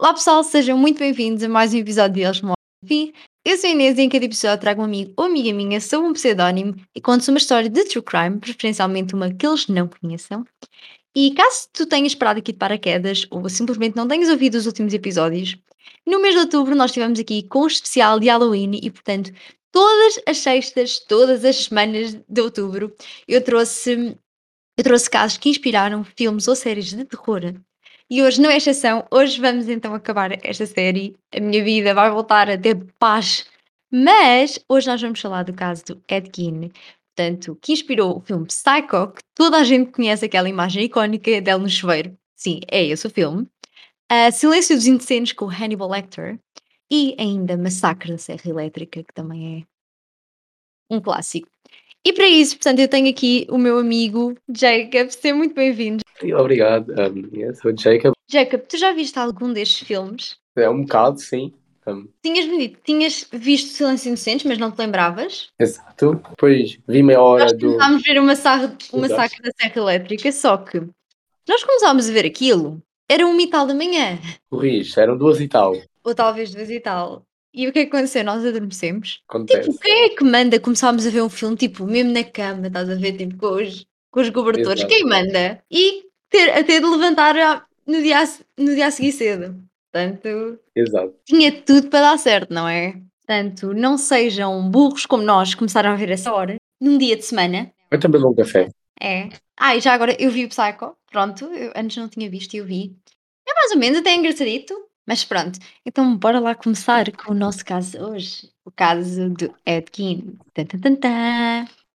Olá pessoal, sejam muito bem-vindos a mais um episódio de Eles Moram Enfim. Eu sou a Inês e em cada episódio trago um amigo ou amiga minha sob um pseudónimo e conto uma história de true crime, preferencialmente uma que eles não conheçam. E caso tu tenhas parado aqui de paraquedas ou simplesmente não tenhas ouvido os últimos episódios, no mês de outubro nós estivemos aqui com o especial de Halloween e, portanto, todas as sextas, todas as semanas de outubro, eu trouxe, eu trouxe casos que inspiraram filmes ou séries de terror e hoje não é exceção, hoje vamos então acabar esta série. A minha vida vai voltar a ter paz. Mas hoje nós vamos falar do caso do Ed Gein, portanto, que inspirou o filme Psycho, que toda a gente conhece aquela imagem icónica dele no chuveiro. Sim, é esse o filme. Uh, Silêncio dos Inocentes com Hannibal Lecter e ainda Massacre da Serra Elétrica, que também é um clássico. E para isso, portanto, eu tenho aqui o meu amigo Jacob. Seja muito bem-vindo. Obrigado, um, eu sou Jacob. Jacob, tu já viste algum destes filmes? É um bocado, sim. Um, Tinhas-me dito, tinhas visto Silêncio Inocentes, mas não te lembravas? exato. Depois vi meia hora Nós do. começámos a ver o massacre, Exato. massacre da Serra Elétrica, só que nós começámos a ver aquilo, era uma e tal da manhã, Corrige, eram duas e tal. ou talvez duas e tal. E o que é que aconteceu? Nós adormecemos. Acontece. Tipo, quem é que manda começarmos a ver um filme, tipo, mesmo na cama, estás a ver, tipo, com os, com os cobertores? Exato. Quem manda? E ter, até de levantar no dia, no dia a seguir cedo. Portanto, Exato. tinha tudo para dar certo, não é? Portanto, não sejam burros como nós, começaram a ver essa hora, num dia de semana. Eu também um café. É. Ah, e já agora eu vi o Psycho, pronto, eu antes não tinha visto e eu vi. É mais ou menos até engraçadito, mas pronto. Então bora lá começar com o nosso caso hoje. O caso do Ed Gein.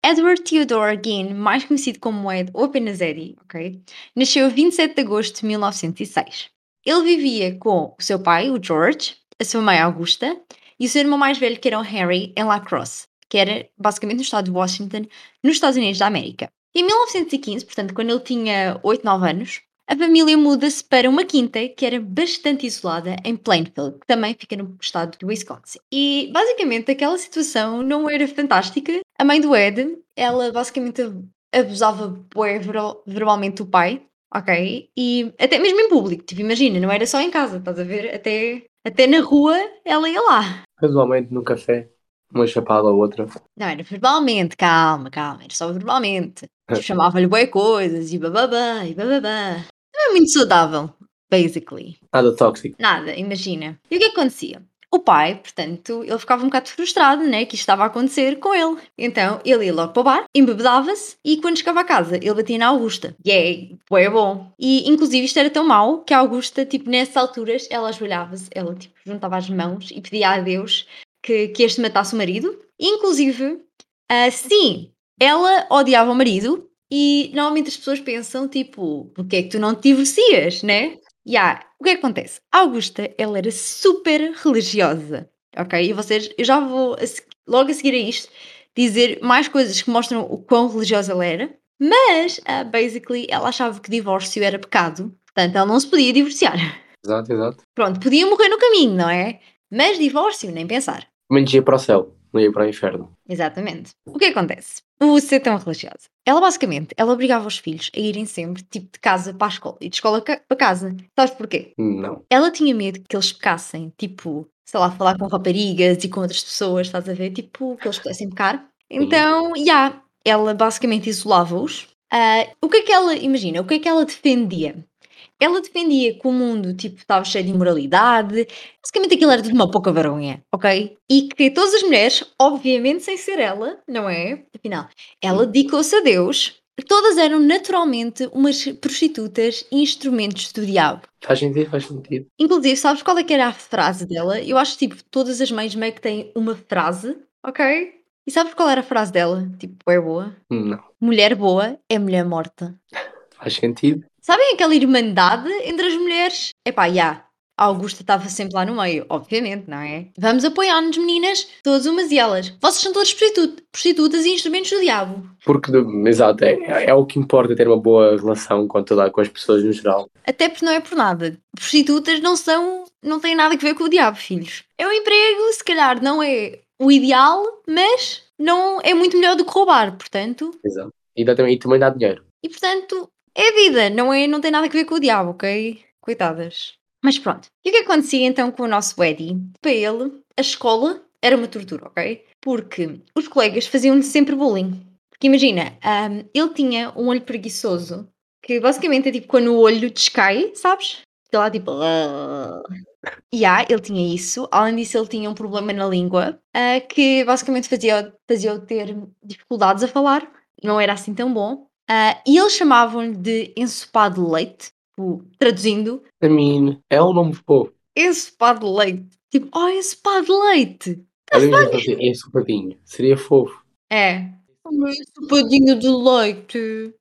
Edward Theodore Gein, mais conhecido como Ed ou apenas Eddie, ok? Nasceu a 27 de agosto de 1906. Ele vivia com o seu pai, o George, a sua mãe Augusta, e o seu irmão mais velho, que era o Harry, em La Crosse, que era basicamente no estado de Washington, nos Estados Unidos da América. Em 1915, portanto, quando ele tinha 8, 9 anos, a família muda-se para uma quinta que era bastante isolada em Plainfield, que também fica no estado de Wisconsin. E basicamente aquela situação não era fantástica. A mãe do Ed, ela basicamente abusava verbalmente do pai, ok? E até mesmo em público, tipo, imagina, não era só em casa, estás a ver? Até, até na rua ela ia lá. Casualmente num café, uma chapada ou outra. Não, era verbalmente, calma, calma, era só verbalmente. Tipo, Chamava-lhe bué coisas e bababá e bababá. Não é muito saudável, basically. Nada tóxico. Nada, imagina. E o que é que acontecia? O pai, portanto, ele ficava um bocado frustrado, né, que isto estava a acontecer com ele. Então, ele ia logo para o bar, embebedava-se e quando chegava a casa, ele batia na Augusta. Yay, foi bom. E, inclusive, isto era tão mau que a Augusta, tipo, nessas alturas, ela ajoelhava-se, ela, tipo, juntava as mãos e pedia a Deus que, que este matasse o marido. Inclusive, assim, ela odiava o marido e normalmente as pessoas pensam, tipo, porque é que tu não te divorcias, né? Ya, o que é que acontece? A Augusta, ela era super religiosa, ok? E vocês, eu já vou a logo a seguir a isto dizer mais coisas que mostram o quão religiosa ela era, mas, ah, basically, ela achava que divórcio era pecado, portanto, ela não se podia divorciar. Exato, exato. Pronto, podia morrer no caminho, não é? Mas divórcio, nem pensar. Menos ia para o céu, não ia para o inferno. Exatamente. O que acontece? O ser tão religiosa. Ela basicamente, ela obrigava os filhos a irem sempre, tipo, de casa para a escola e de escola para casa. Sabes porquê? Não. Ela tinha medo que eles pecassem, tipo, sei lá, falar com raparigas e com outras pessoas, estás a ver? Tipo, que eles pudessem pecar. Então, já, ela basicamente isolava-os. Ah, o que é que ela, imagina, o que é que ela defendia? Ela defendia que o mundo, tipo, estava cheio de imoralidade. Basicamente aquilo era de uma pouca vergonha, ok? E que todas as mulheres, obviamente sem ser ela, não é? Afinal, ela dedicou-se a Deus. Todas eram naturalmente umas prostitutas e instrumentos do diabo. Faz sentido, faz sentido. Inclusive, sabes qual é que era a frase dela? Eu acho que tipo, todas as mães meio que têm uma frase, ok? E sabes qual era a frase dela? Tipo, é boa. Não. Mulher boa é mulher morta. Faz sentido. Sabem aquela irmandade entre as mulheres? Epá, já. A Augusta estava sempre lá no meio, obviamente, não é? Vamos apoiar-nos, meninas, todas umas e elas. Vocês são todas prostitu- prostitutas e instrumentos do diabo. Porque, exato, é, é o que importa ter uma boa relação com, toda, com as pessoas no geral. Até porque não é por nada. Prostitutas não são. não têm nada a ver com o diabo, filhos. É um emprego, se calhar não é o ideal, mas não é muito melhor do que roubar, portanto. Exato. E, dá e também dá dinheiro. E portanto, é vida, não, é, não tem nada a ver com o diabo, ok? Coitadas. Mas pronto. E o que acontecia então com o nosso Eddie? Para ele, a escola era uma tortura, ok? Porque os colegas faziam-lhe sempre bullying. Porque imagina, um, ele tinha um olho preguiçoso, que basicamente é tipo quando o olho descai, sabes? Fica lá tipo. E yeah, ele tinha isso. Além disso, ele tinha um problema na língua uh, que basicamente fazia, fazia ter dificuldades a falar. Não era assim tão bom. Uh, e eles chamavam-lhe de ensopado de leite, tipo, traduzindo. A mim, é um nome fofo. Ensopado de leite. Tipo, oh, ensopado de leite. Mesmo assim, é ensopadinho. Seria fofo. É. Um ensopadinho de leite.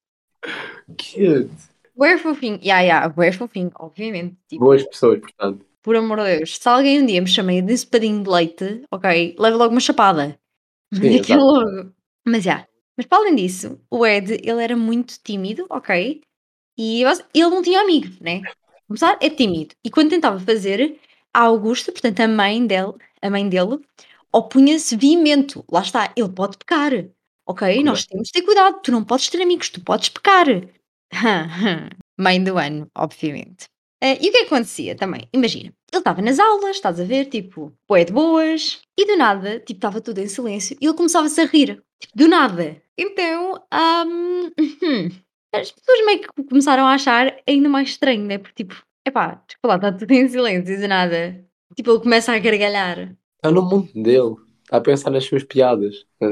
Cute. Bué fofinho. Yeah, yeah, bué fofinho, obviamente. Tipo, Boas pessoas, portanto. por amor de Deus. Se alguém um dia me chama de ensopadinho de leite, ok, leva logo uma chapada. Sim, logo. Mas já. Mas para além disso, o Ed, ele era muito tímido, ok? E ele não tinha amigos, né? Começar é tímido. E quando tentava fazer, a Augusta, portanto a mãe dele, a mãe dele, opunha-se veemento. Lá está, ele pode pecar. Ok? Nós temos de ter cuidado. Tu não podes ter amigos, tu podes pecar. mãe do ano, obviamente. Eh, e o que é que acontecia também? Imagina, ele estava nas aulas, estás a ver, tipo, bué de boas, e do nada, tipo, estava tudo em silêncio, e ele começava-se a rir. Tipo, do nada. Então, ahm, as pessoas meio que começaram a achar ainda mais estranho, né? Porque, tipo, epá, desculpa lá, está tudo em silêncio, e do nada. Tipo, ele começa a gargalhar. Está no mundo dele. Está a pensar nas suas piadas. Tá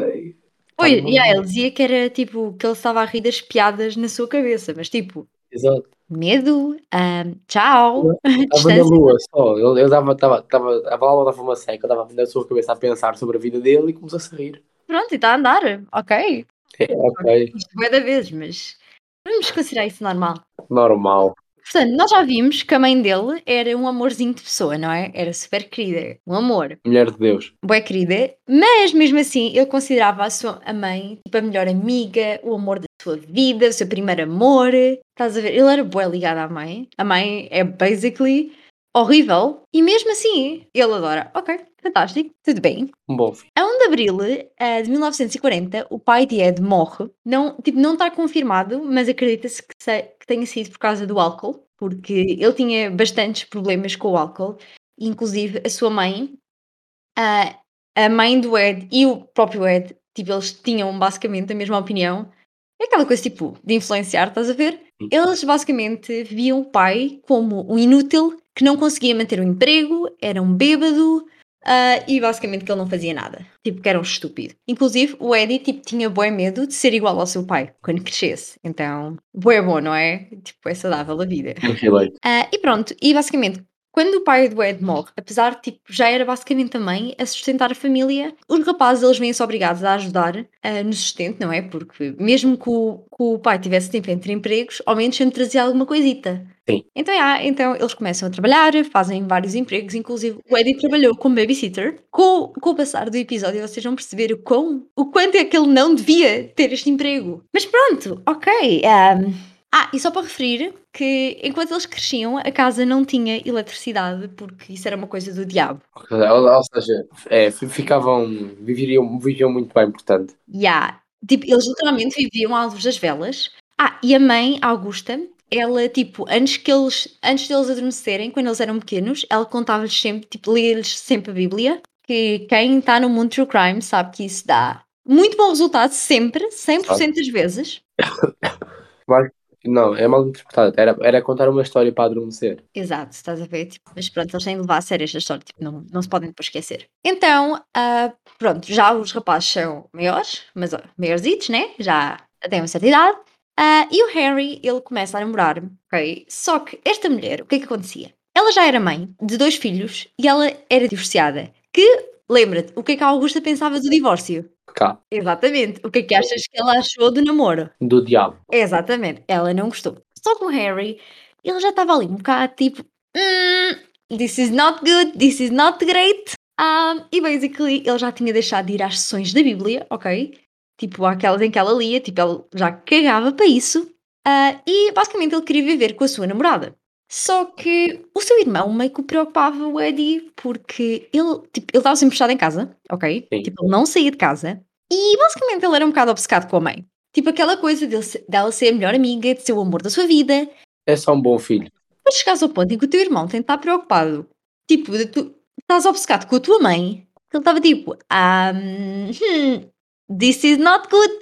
Oi, no e ele dizia que era, tipo, que ele estava a rir das piadas na sua cabeça, mas, tipo, Exato. medo, ahm, tchau, Estava na lua só. Ele, dava, estava, estava, a válvula dava uma seca, estava na sua cabeça a pensar sobre a vida dele e começou-se a rir. Pronto, e está a andar, ok. É, ok, Isto vai da vez, mas vamos considerar isso normal. normal. Portanto, nós já vimos que a mãe dele era um amorzinho de pessoa, não é? Era super querida, um amor, Mulher de Deus. bué querida, mas mesmo assim ele considerava a sua a mãe tipo a melhor amiga, o amor da sua vida, o seu primeiro amor. Estás a ver? Ele era bué ligado à mãe. A mãe é basically horrível e mesmo assim ele adora. Ok, fantástico, tudo bem. Um bom filho. A 1 de Abril eh, de 1940, o pai de Ed morre. Não, tipo, não está confirmado, mas acredita-se que, que tenha sido por causa do álcool, porque ele tinha bastantes problemas com o álcool. Inclusive, a sua mãe, a, a mãe do Ed e o próprio Ed, tipo, eles tinham basicamente a mesma opinião. É aquela coisa tipo de influenciar, estás a ver? Eles basicamente viam o pai como um inútil que não conseguia manter o emprego, era um bêbado, ah, e basicamente que ele não fazia nada. Tipo, que era um estúpido. Inclusive, o Eddie, tipo, tinha bué medo de ser igual ao seu pai, quando crescesse. Então, bué bom, não é? Tipo, é saudável a vida. Ah, e pronto, e basicamente, quando o pai do Ed morre, apesar de, tipo, já era basicamente a mãe a sustentar a família, os rapazes, eles vêm-se obrigados a ajudar ah, no sustento, não é? Porque mesmo que o, que o pai tivesse tempo entre empregos, ao menos sempre trazia alguma coisita. Sim. Então, yeah, então eles começam a trabalhar, fazem vários empregos, inclusive o Eddie trabalhou como babysitter. Com, com o passar do episódio, vocês vão perceber o, quão, o quanto é que ele não devia ter este emprego. Mas pronto, ok. um, ah, e só para referir que enquanto eles cresciam, a casa não tinha eletricidade, porque isso era uma coisa do diabo. Ou, ou seja, é, fi- ficavam, viveriam, viviam muito bem, portanto. Yeah. Tipo, eles literalmente viviam à luz das velas. Ah, e a mãe, Augusta, ela, tipo, antes que eles, antes deles adormecerem, quando eles eram pequenos, ela contava-lhes sempre, tipo, lia-lhes sempre a Bíblia, que quem está no mundo true crime sabe que isso dá muito bom resultado, sempre, 100% das vezes. Não, é mal interpretado. Era, era contar uma história para adormecer. Exato, estás a ver? Tipo, mas pronto, eles têm de levar a sério esta história, tipo, não, não se podem depois esquecer. Então, ah, pronto, já os rapazes são maiores, mas maiorzitos, né? Já têm uma certa idade. Ah, e o Harry, ele começa a namorar, ok? Só que esta mulher, o que é que acontecia? Ela já era mãe de dois filhos e ela era divorciada. Que, lembra-te, o que é que a Augusta pensava do divórcio? Cá, Exatamente. O que é que achas que ela achou do namoro? do diabo. Exatamente, ela não gostou. Só que o Harry, ele já estava ali um bocado tipo, "Hmm, this is not good, this is not great. Um, e basically ele já tinha deixado de ir às sessões da Bíblia, ok? Tipo, aquelas em que ela lia, tipo, ele já cagava para isso. Ah, e basicamente ele queria viver com a sua namorada. Só que o seu irmão meio que o preocupava o Eddie, porque ele tipo, ele estava sempre fechado em casa, ok? Sim. Tipo, ele não saía de casa. E basicamente ele era um bocado obcecado com a mãe. Tipo aquela coisa dele, dela ser a melhor amiga, de ser o amor da sua vida. É só um bom filho. depois chegares ao ponto em que o teu irmão tem de estar preocupado, tipo, de tu estás obcecado com a tua mãe, ele estava tipo, um, hmm, this is not good.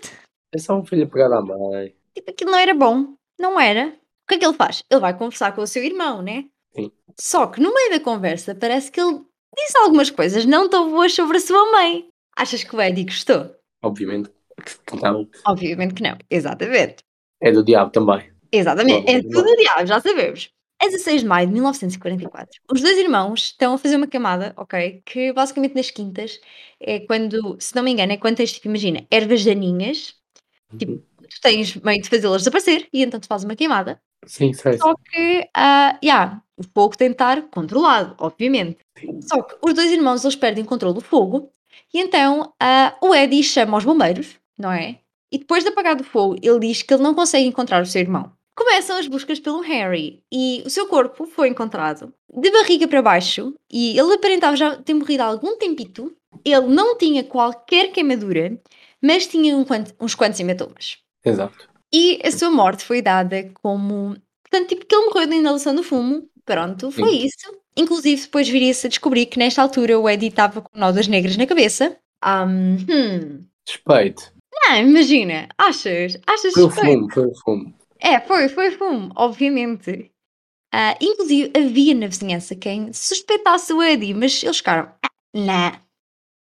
É só um filho pegado à mãe. Tipo, aquilo não era bom, não era. O que é que ele faz? Ele vai conversar com o seu irmão, né? Sim. Só que no meio da conversa parece que ele disse algumas coisas não tão boas sobre a sua mãe. Achas que o Eddie gostou? Obviamente que não. Obviamente que não, exatamente. É do diabo também. Exatamente, é tudo diabo, já sabemos. A 16 de maio de 1944, os dois irmãos estão a fazer uma camada, ok? Que basicamente nas quintas é quando, se não me engano, é quando tens, tipo, imagina, ervas daninhas, tipo, Uhum. tu tens meio de fazê-las desaparecer e então tu fazes uma queimada. Sim, sei. Só que, ah, yeah, o fogo tem de estar controlado, obviamente. Só que os dois irmãos eles perdem o controle do fogo e então ah, o Eddie chama os bombeiros, não é? E depois de apagar o fogo, ele diz que ele não consegue encontrar o seu irmão. Começam as buscas pelo Harry e o seu corpo foi encontrado de barriga para baixo e ele aparentava já ter morrido há algum tempito. Ele não tinha qualquer queimadura, mas tinha um uns quantos hematomas. Exato. E a sua morte foi dada como. Portanto, tipo, que ele morreu da inalação do fumo. Pronto, foi Sim. isso. Inclusive, depois viria-se a descobrir que nesta altura o Eddie estava com nódoas negras na cabeça. Um, hum. Suspeito. Não, imagina. Achas? Achas Foi o fumo, foi o fumo. É, foi, foi fumo, obviamente. Ah, inclusive, havia na vizinhança quem suspeitasse o Eddie, mas eles ficaram. "Ah, não.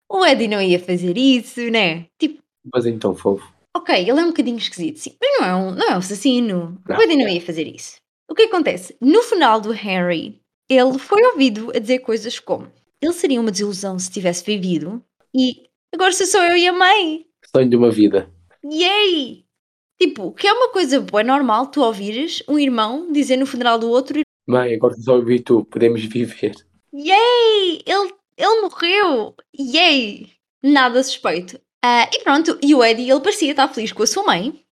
O Eddie não ia fazer isso, né? Tipo, Mas então, fofo. Ok, ele é um bocadinho esquisito, sim, mas não é um, não é um assassino. Não. O Eddie não ia fazer isso. O que acontece? No final do Harry, ele foi ouvido a dizer coisas como ele seria uma desilusão se tivesse vivido e agora sou só eu e a mãe. Sonho de uma vida. Yay! Tipo, que é uma coisa boa, normal, tu ouvires um irmão dizer no funeral do outro Mãe, agora só ouvi tu, podemos viver. Yay! Ele, ele morreu! Yay! Nada suspeito. Ah, e pronto, e o Eddie, ele parecia estar feliz com a sua mãe.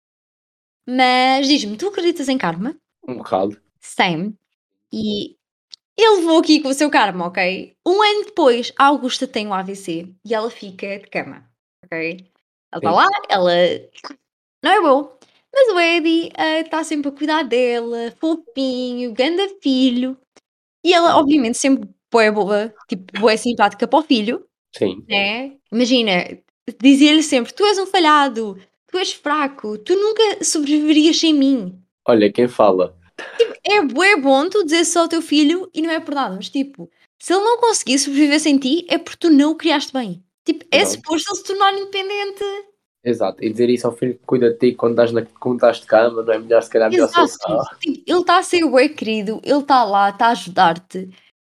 Mas diz-me, tu acreditas em karma? Um bocado. Same. E ele levou aqui com o seu karma, ok? Um ano depois, a Augusta tem um AVC e ela fica de cama, ok? Ela está Sim. lá, ela não é bom. Mas o Eddie está sempre a cuidar dela, fofinho, ganda filho. E ela, obviamente, sempre boa boa, tipo, boa simpática para o filho, Sim. né? Imagina, dizia-lhe sempre: Tu és um falhado, tu és fraco, tu nunca sobreviverias sem mim. Olha, quem fala. É bué bom tu dizer só ao teu filho e não é por nada, mas tipo, se ele não conseguir sobreviver sem ti, é porque tu não o criaste bem. Tipo, é suposto ele se tornar independente. Exato. E dizer isso ao filho que cuida de ti quando estás, na, quando estás de cama, não é melhor se calhar melhor Exato. ele está a ser bué querido, ele está lá, está a ajudar-te.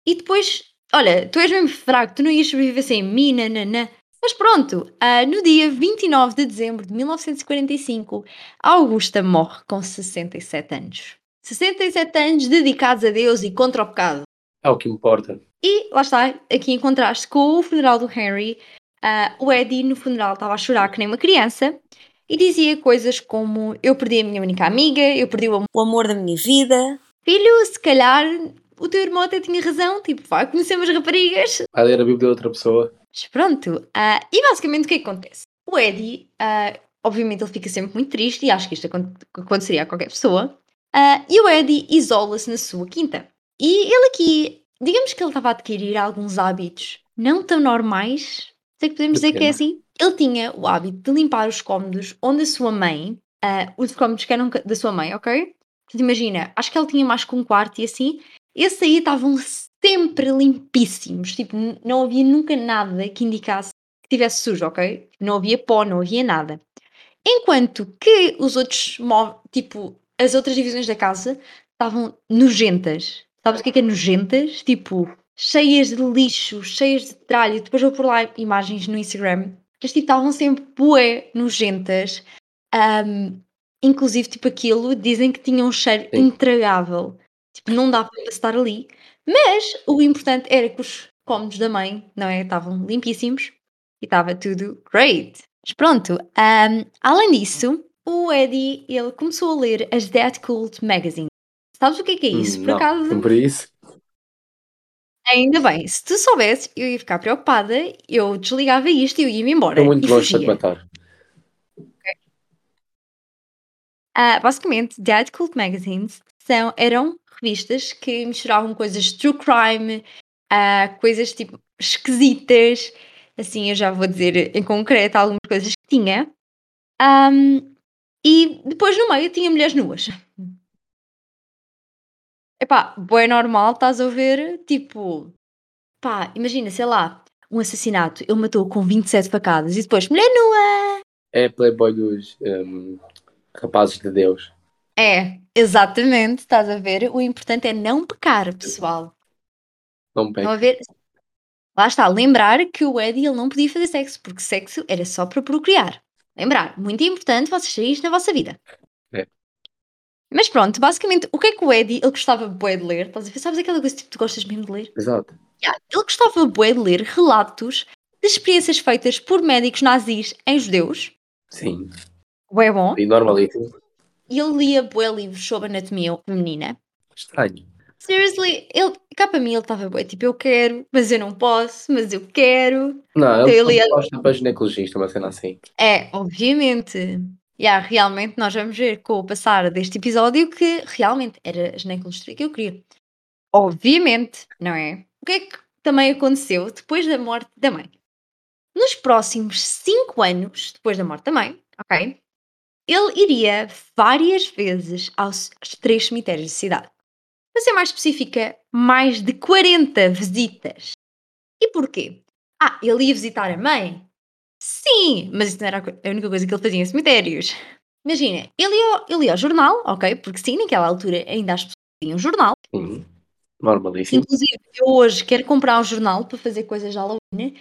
E depois, olha, tu és mesmo fraco, tu não ias sobreviver sem mim, nananã. Mas pronto, ah, no dia 29 de dezembro de 1945, a Augusta morre com 67 anos. 67 anos dedicados a Deus e contra o pecado. É o que importa. E lá está, aqui em contraste com o funeral do Harry, ah, o Eddie no funeral estava a chorar que nem uma criança e dizia coisas como: Eu perdi a minha única amiga, eu perdi o am- o amor da minha vida. Filho, se calhar o teu irmão até tinha razão, tipo, vai conhecer umas raparigas. Vai ler a Bíblia de outra pessoa. Mas pronto, ah, e basicamente o que é que acontece? O Eddie, ah, obviamente, ele fica sempre muito triste e acho que isto acon- aconteceria a qualquer pessoa. Ah, e o Eddie isola-se na sua quinta. E ele aqui, digamos que ele estava a adquirir alguns hábitos não tão normais, sei que podemos De dizer que é assim. Ele tinha o hábito de limpar os cômodos onde a sua mãe, ah, os cômodos que eram da sua mãe, ok? Portanto, imagina, acho que ele tinha mais que um quarto e assim, esses aí estavam sempre limpíssimos, tipo, não havia nunca nada que indicasse que tivesse sujo, ok? Não havia pó, não havia nada. Enquanto que os outros, tipo, as outras divisões da casa estavam nojentas. Sabes o que é que é nojentas? Tipo, cheias de lixo, cheias de tralho. Depois vou pôr lá imagens no Instagram. Mas tipo, estavam sempre bué nojentas. Ahm, inclusive, tipo, aquilo dizem que tinha um cheiro Sim. intragável. Tipo, não dava para estar ali. Mas o importante era que os cômodos da mãe, não é? Estavam limpíssimos e estava tudo great. Mas pronto, ahm, além disso, o Eddie, ele começou a ler as Dead Cult Magazine. Sabes o que é que é isso? Hum, Por não, acaso, Sempre isso. Ainda bem, se tu soubesses, eu ia ficar preocupada, eu desligava isto e eu ia-me embora. Estou muito longe de te matar. Ah, basicamente, Dead Cult Magazines são, eram revistas que misturavam coisas de true crime, ah, coisas tipo esquisitas, assim eu já vou dizer em concreto algumas coisas que tinha. Ahm, e depois no meio tinha mulheres nuas. Epá, bué normal, estás a ver? Tipo, pá, imagina, sei lá, um assassinato, ele matou com 27 facadas e depois mulher nua! É Playboy dos hum, rapazes de Deus. É, exatamente, estás a ver? O importante é não pecar, pessoal. Não Estão a ver? Lá está, lembrar que o Eddie ele não podia fazer sexo, porque sexo era só para procriar. Lembrar, muito importante vocês terem isto na vossa vida. É. Mas pronto, basicamente, o que é que o Eddie, ele gostava bué de ler? Estás a ver? Sabes aquela coisa que tipo, tu gostas mesmo de ler? Exato. Yeah, Ele gostava bué de ler relatos de experiências feitas por médicos nazis em judeus. Sim. Bué bom. E normalíssimo. E ele lia bué livros sobre anatomia feminina. Estranho. Seriously, ele, cá para mim ele estava bué, tipo, eu quero, mas eu não posso, mas eu quero. Não, Ele ele é- gosta para ginecologista, uma cena assim. É, obviamente. Yeah, realmente nós vamos ver com o passar deste episódio que realmente era a ginecologista que eu queria. Obviamente, não é? O que é que também aconteceu depois da morte da mãe? Nos próximos cinco anos, depois da morte da mãe, ok? Ele iria várias vezes aos três cemitérios da cidade. Para ser mais específica, mais de 40 visitas. E porquê? Ah, ele ia visitar a mãe? Sim, mas isso não era a única coisa que ele fazia em cemitérios. Imagina, ele ia, ao- ele ia ao jornal, ok? Porque sim, naquela altura ainda as pessoas tinham jornal. Sim. Normalíssimo. Inclusive, eu hoje quero comprar um jornal para fazer coisas de Halloween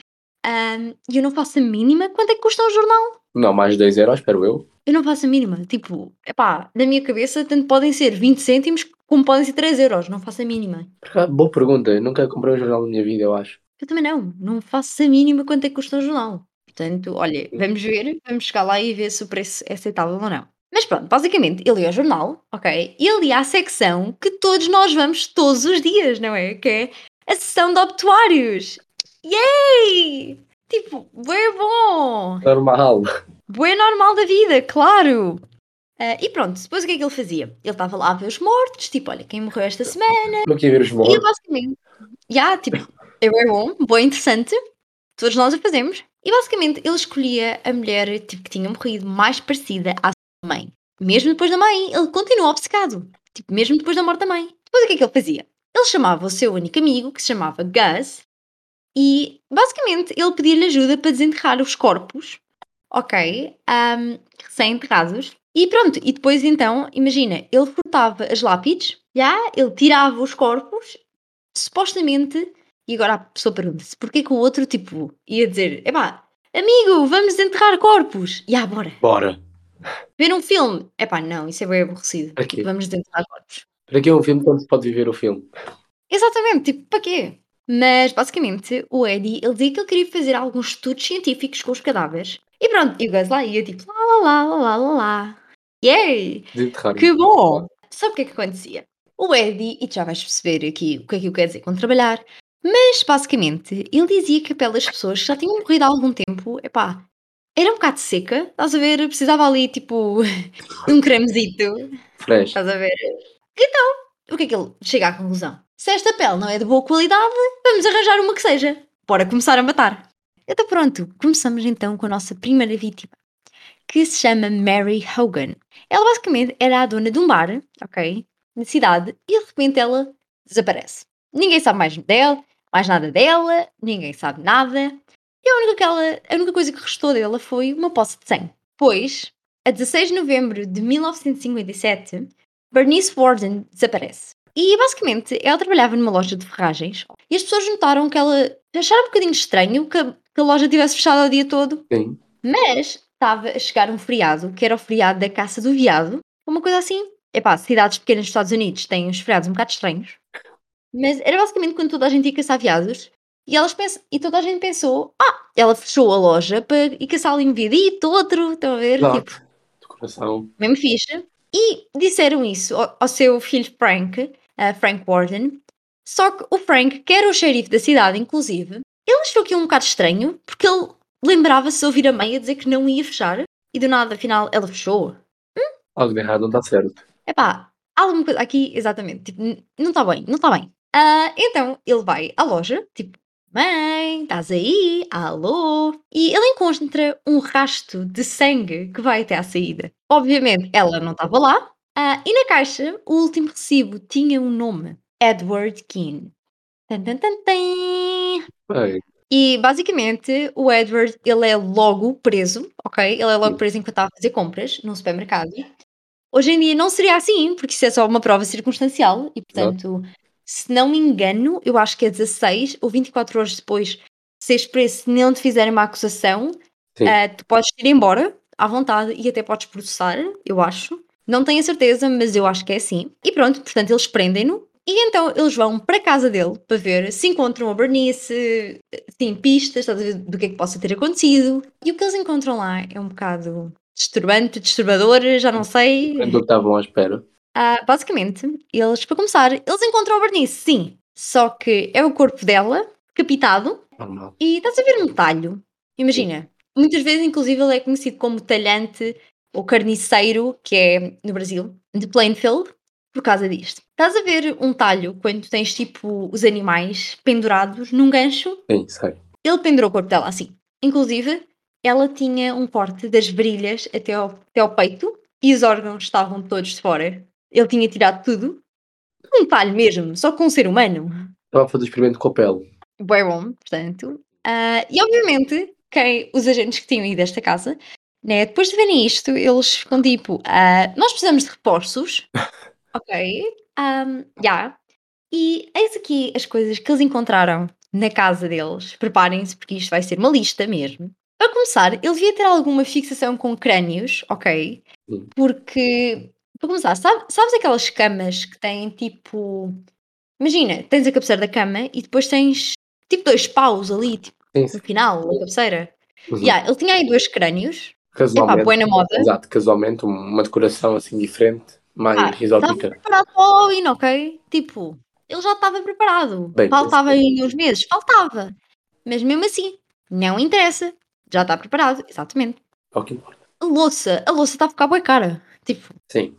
ahm, e eu não faço a mínima quanto é que custa um jornal. Não, mais 2 euros, espero eu. Eu não faço a mínima. Tipo, epá, na minha cabeça, tanto podem ser 20 cêntimos como podem ser 3 euros. Não faço a mínima. Boa pergunta. Eu nunca comprei um jornal na minha vida, eu acho. Eu também não. Não faço a mínima quanto é que custa um jornal. Portanto, olha, vamos ver, vamos chegar lá e ver se o preço é aceitável ou não. Mas pronto, basicamente, ele ia ao jornal, ok? E ele ia à secção que todos nós vamos todos os dias, não é? Que é a sessão de obituários. Yay! Tipo, bué bom! Normal. Bué normal da vida, claro! Ah, e pronto, depois o que é que ele fazia? Ele estava lá a ver os mortos, tipo, olha, quem morreu esta semana, Não queria ver os e mortos. basicamente, já, tipo, é bom, bem interessante, todos nós o fazemos. E basicamente ele escolhia a mulher tipo, que tinha morrido mais parecida à sua mãe. Mesmo depois da mãe, ele continuou obcecado. Tipo, mesmo depois da morte da mãe. Depois o que é que ele fazia? Ele chamava o seu único amigo, que se chamava Gus, e basicamente ele pedia-lhe ajuda para desenterrar os corpos, ok, ahm, recém-enterrados. E pronto, e depois então, imagina, ele furtava as lápides, já, ele tirava os corpos supostamente, e agora a pessoa pergunta-se, porquê que o outro, tipo, ia dizer, epá, amigo, vamos desenterrar corpos. E ah, bora. Bora. Ver um filme. Epá, não, isso é bem aborrecido. Vamos desenterrar corpos. Para que é um filme quando se pode viver o filme? Exatamente, tipo, para quê? Mas, basicamente, o Eddie, ele dizia que ele queria fazer alguns estudos científicos com os cadáveres. E pronto, e o gajo lá ia, tipo, lá, lá, lá, lá, lá, lá. Yay! Desenterrar. Que bom! Sabe o que é que acontecia? O Eddie, e tu já vais perceber aqui o que é que eu quero dizer com trabalhar, mas basicamente ele dizia que a pele das pessoas que já tinham morrido há algum tempo, epá, era um bocado seca, estás a ver? Precisava ali tipo um cremezito, Fresh. estás a ver? Então, o que é que ele chega à conclusão? Se esta pele não é de boa qualidade, vamos arranjar uma que seja. Bora começar a matar. Então pronto, começamos então com a nossa primeira vítima, que se chama Mary Hogan. Ela basicamente era a dona de um bar, ok? Na cidade, e de repente ela desaparece. Ninguém sabe mais dela, mais nada dela, ninguém sabe nada. E a única, ela- a única coisa que restou dela foi uma poça de sangue. Pois, a 16 de novembro de 1957, Bernice Warden desaparece. E basicamente ela trabalhava numa loja de ferragens e as pessoas notaram que ela acharam um bocadinho estranho que a, que a loja tivesse fechado o dia todo Sim. mas estava a chegar um feriado, que era o feriado da caça do veado, uma coisa assim. Epá, cidades pequenas dos Estados Unidos têm uns feriados um bocado estranhos. Mas era basicamente quando toda a gente ia caçar veados. E, elas pens... e toda a gente pensou, ah, ela fechou a loja para ir caçar ali um veadito, outro, estão a ver? Tipo. Do coração. mesmo fixe. E disseram isso ao, ao seu filho Frank, a Frank Warden. Só que o Frank, que era o xerife da cidade, inclusive, ele achou aquilo um bocado estranho, porque ele lembrava-se de ouvir a mãe a dizer que não ia fechar, e do nada, afinal, ela fechou. Algo de errado não está certo. Epá, há alguma coisa aqui, exatamente, tipo, não está bem, não está bem. Ah, então ele vai à loja, tipo, mãe, estás aí? Alô? E ele encontra um rasto de sangue que vai até à saída. Obviamente, ela não estava lá. ah, e na caixa, o último recibo tinha um nome: Edward Keane. Tan, tan, tan, tan. E basicamente o Edward ele é logo preso, ok? Ele é logo Sim. preso enquanto estava a fazer compras num supermercado. Hoje em dia não seria assim, porque isso é só uma prova circunstancial e portanto, se não me engano, eu acho que é 16 ou 24 horas depois de seres preso, se não te fizerem uma acusação, ah, tu podes ir embora à vontade e até podes processar, eu acho. Não tenho a certeza, mas eu acho que é assim. E pronto, portanto, eles prendem-no e então eles vão para a casa dele para ver se encontram a Bernice, pistas estás a ver, do que é que possa ter acontecido. E o que eles encontram lá é um bocado disturbante, disturbador, já não sei. Quando que estavam à espera. Ah, basicamente, eles, para começar, eles encontram a Bernice, sim, só que é o corpo dela, decapitado, Normal. e estás a ver um talho. Imagina, muitas vezes, inclusive, ele é conhecido como talhante ou carniceiro, que é no Brasil, de Plainfield, por causa disto. Estás a ver um talho quando tens tipo os animais pendurados num gancho? Sim, sei. Ele pendurou o corpo dela assim. Inclusive, ela tinha um corte das virilhas até ao, até ao peito e os órgãos estavam todos de fora. Ele tinha tirado tudo. Um talho mesmo, só com um ser humano. Estava a fazer experimento com a pele. Bem bom, portanto. Ah, e obviamente, quem, os agentes que tinham ido desta casa, né, depois de verem isto, eles ficam tipo: ah, Nós precisamos de reforços. ok. Um, já. E eis aqui as coisas que eles encontraram na casa deles. Preparem-se, porque isto vai ser uma lista mesmo. Para começar, ele devia ter alguma fixação com crânios, ok? Porque, para começar, sabe- sabes aquelas camas que têm tipo. Imagina, tens a cabeceira da cama e depois tens tipo dois paus ali, tipo, Sim, no sim. final, da cabeceira. Uhum. Yeah, ele tinha aí dois crânios. Epá, Casualmente. boa na moda. Exato, casualmente, uma decoração assim diferente, mais Ah, estava exótica. preparado para o Halloween, ok? Tipo, ele já estava preparado. Bem, Faltava pensei. ainda uns meses? Faltava. Mas mesmo assim, não interessa. Já está preparado, exatamente. É o que importa. A louça, a louça está a ficar bem cara. Tipo, Sim.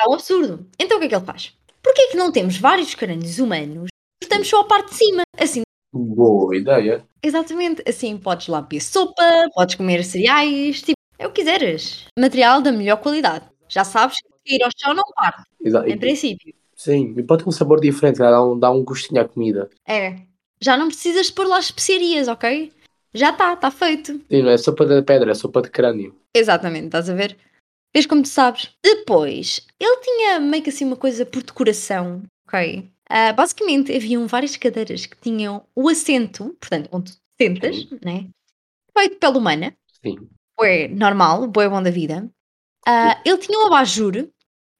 Está um absurdo. Então o que é que ele faz? Porquê é que não temos vários crânios humanos e estamos só a parte de cima? Assim, Boa ideia. exatamente. Assim, podes lá beber sopa, podes comer cereais, tipo, é o que quiseres. Material da melhor qualidade. Já sabes que ir ao chão não parte, Exa- em princípio. Sim, e pode ter um sabor diferente, dá um, dá um gostinho à comida. É. Já não precisas de pôr lá especiarias, ok? Já está, está feito. Sim, não é sopa de pedra, é sopa de crânio. Exatamente, estás a ver? Vês como tu sabes. Depois, ele tinha meio que assim uma coisa por decoração, ok? Ah, basicamente, haviam várias cadeiras que tinham o assento, portanto, onde tu sentas, Sim. né? Feito de pele humana, Sim. bué normal, bué bom da vida. Ah, ele tinha um abajur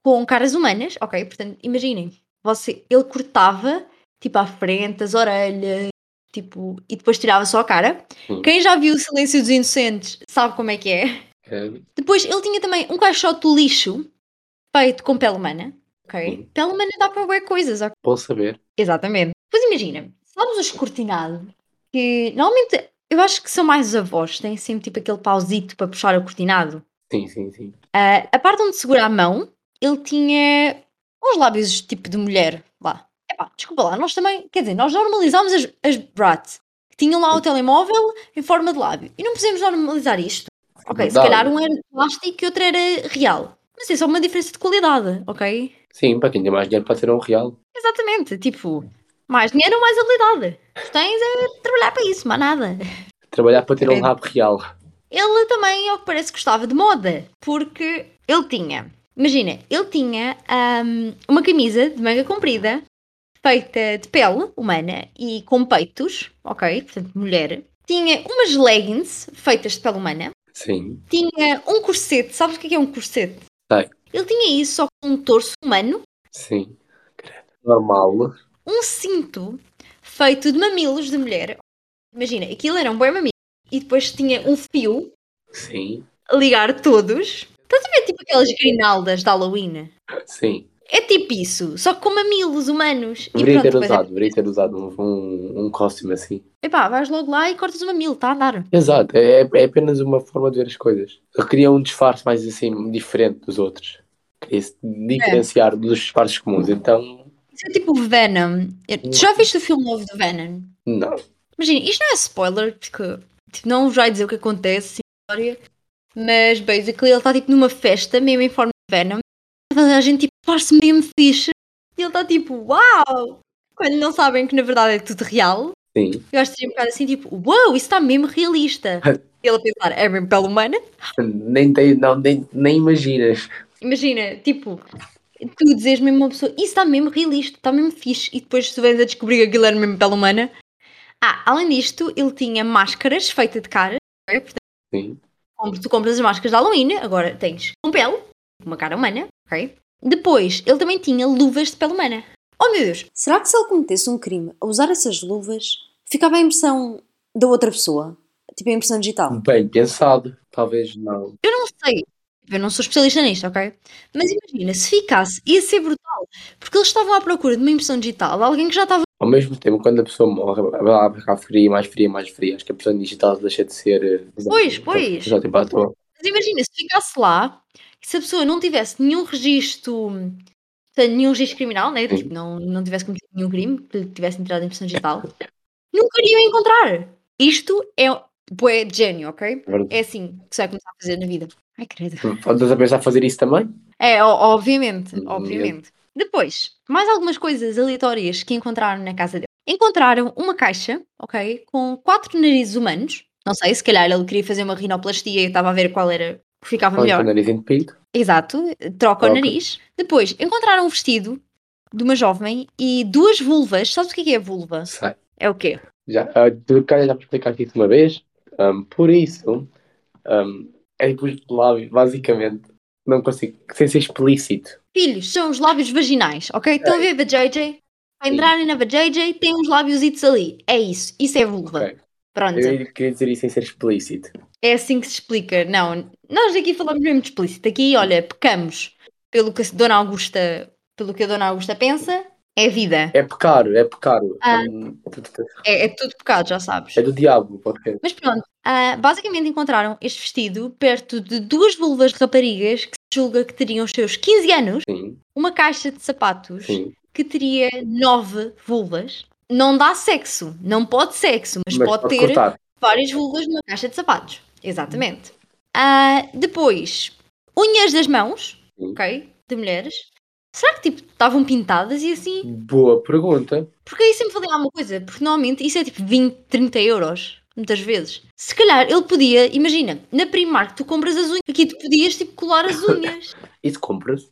com caras humanas, ok? Portanto, imaginem, você, ele cortava, tipo, à frente, as orelhas, tipo, e depois tirava só a cara. Sim. Quem já viu o Silêncio dos Inocentes sabe como é que é. Depois ele tinha também um caixote de lixo feito com pele humana. Ok? Sim. Pele humana dá para ver coisas. ok? bom saber. Exatamente. Depois imagina, sabes os cortinados? Que normalmente eu acho que são mais os avós, têm sempre tipo aquele pauzito para puxar o cortinado. Sim, sim, sim. Ah, a parte onde segura a mão, ele tinha uns lábios tipo de mulher lá. Epá, desculpa lá, nós também, quer dizer, nós normalizámos as, as brats que tinham lá o telemóvel em forma de lábio. E não podemos normalizar isto. Ok, se calhar um era de plástico e outro era real. Mas é só uma diferença de qualidade, ok? Sim, para quem tem mais dinheiro pode ser um real. Exatamente, tipo, mais dinheiro, mais habilidade. Tu tens é trabalhar para isso, mais nada. Trabalhar para ter um rabo real. Ele também, ao que parece, gostava de moda, porque ele tinha, imagina, ele tinha ahm, uma camisa de manga comprida, feita de pele humana e com peitos, ok? Portanto, mulher. Tinha umas leggings feitas de pele humana. Sim. Tinha um corsete, sabes o que é que é um corsete? Sei. Ele tinha isso só com um torso humano, Sim. Normal. um cinto feito de mamilos de mulher. Imagina, aquilo era um bom mamilo. E depois tinha um fio Sim. a ligar todos. Estás a ver tipo aquelas grinaldas de Halloween? Sim. É tipo isso, só que com mamilos humanos. Deveria ter é- usado, deveria ter usado um, um, um costume assim. Epá, vais logo lá e cortas o mamilo, está a andar. Exato, é, é apenas uma forma de ver as coisas. Eu queria um disfarce mais assim, diferente dos outros. Queria se diferenciar dos partes comuns, então. Isso é tipo Venom. Tu já viste o filme novo do Venom? Não. Imagina, isto não é spoiler, porque tipo, não vai dizer o que acontece na história, mas basically ele está tipo numa festa, mesmo em forma de Venom, a gente tipo parece mesmo fixe, e ele está tipo, uau! Quando não sabem que na verdade é tudo real, Sim. eu acho que seria um bocado assim, tipo, uau, isso está mesmo realista. E ele a pensar, é mesmo pele humana? Nem, tem, não, nem, nem imaginas. Imagina, tipo, tu dizes mesmo uma pessoa, isso está mesmo realista, está mesmo fixe, e depois tu vens a descobrir que aquilo era mesmo pele humana. Ah, além disto, ele tinha máscaras feitas de cara, ok? Portanto, Sim. tu compras as máscaras de Halloween, agora tens com pele, uma cara humana, ok? Depois, ele também tinha luvas de pele humana. Oh meu Deus! Será que se ele cometesse um crime a usar essas luvas, ficava a impressão da outra pessoa? Tipo a impressão digital? Bem pensado. Talvez não. Eu não sei, eu não sou especialista nisto, ok? Mas imagina, se ficasse, ia ser brutal, porque eles estavam à procura de uma impressão digital de alguém que já estava Ao mesmo tempo, quando a pessoa morre, ela vai ficar fria, mais fria, mais fria. Acho que a pessoa digital deixa de ser. eh, Pois, pois. Já tipo à toa. Mas imagina, se ficasse lá se a pessoa não tivesse nenhum registro, nenhum registro criminal, né? Tipo, não, não tivesse cometido nenhum crime, que lhe tivesse entrado em impressão digital, nunca iriam encontrar. Isto é bué de gênio, ok? É assim que se vai começar a fazer na vida. Ai, credo. Estás a pensar fazer isso também? É, obviamente, Hum, obviamente. Depois, mais algumas coisas aleatórias que encontraram na casa dele. Encontraram uma caixa, ok, com quatro narizes humanos. Não sei, se calhar ele queria fazer uma rinoplastia e estava a ver qual era ficava Olha, melhor. o nariz entupido. Exato, troca o nariz. Depois, encontraram um vestido de uma jovem e duas vulvas. Sabes o que é é vulva? Sai. É o quê? Já, ah, tu calhar já explicaste isso uma vez. Ahm, por isso, ahm, é os lábios, basicamente. Não consigo, sem ser explícito. Filhos, são os lábios vaginais, ok? Estão a ver a JJ? Para entrarem na JJ, tem uns lábios ali. É isso, isso é vulva. Ok. Pronto, Eu queria dizer isso sem ser explícito. É assim que se explica. Não, nós aqui falamos mesmo de explícito. Aqui, olha, pecamos pelo que a Dona Augusta, pelo que a Dona Augusta pensa, é vida. É pecado, é pecado. Ah. Hum, É, é tudo pecado, já sabes. É do diabo, porque Mas pronto, ah, basicamente encontraram este vestido perto de duas vulvas raparigas que se julga que teriam os seus 15 anos, sim, uma caixa de sapatos sim. que teria nove vulvas. Não dá sexo, não pode sexo, mas, Mas pode, pode ter cortar. várias vulvas numa caixa de sapatos. Exatamente. Ah, depois, unhas das mãos, Sim. ok? De mulheres. Será que tipo estavam pintadas e assim? Boa pergunta. Porque aí sempre falei alguma coisa, porque normalmente isso é tipo 20, 30 euros, muitas vezes. Se calhar ele podia, imagina, na Primark tu compras as unhas, aqui tu podias tipo colar as unhas. Isso compras?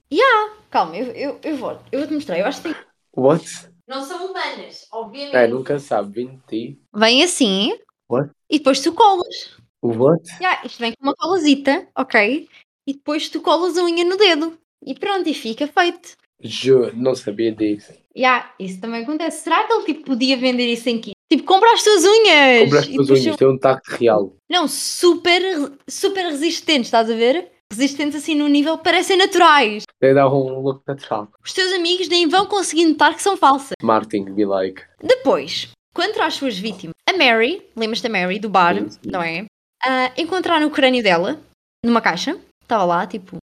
Calma, eu, eu, eu vou, eu vou te mostrar, eu acho que tem. What? Não são humanas, obviamente. É, nunca sabe. 20. Vem assim What? e depois tu colas. What? Já, isto vem com uma colazita, ok? E depois tu colas a unha no dedo. E pronto, e fica feito. Juro, não sabia disso. Já, isso também acontece. Será que ele tipo, podia vender isso em kit? Tipo, compra as tuas unhas! Compras as tuas unhas, tem um tacto real. Não, super, super resistentes, estás a ver? Resistentes assim no nível, parecem naturais. Deve dar um look natural. Os teus amigos nem vão conseguir notar que são falsas. Martin, be like. Depois, quanto às suas vítimas, a Mary, lembras da Mary, do bar, Sim, sim. não é? Ah, encontraram o crânio dela numa caixa, estava lá, tipo,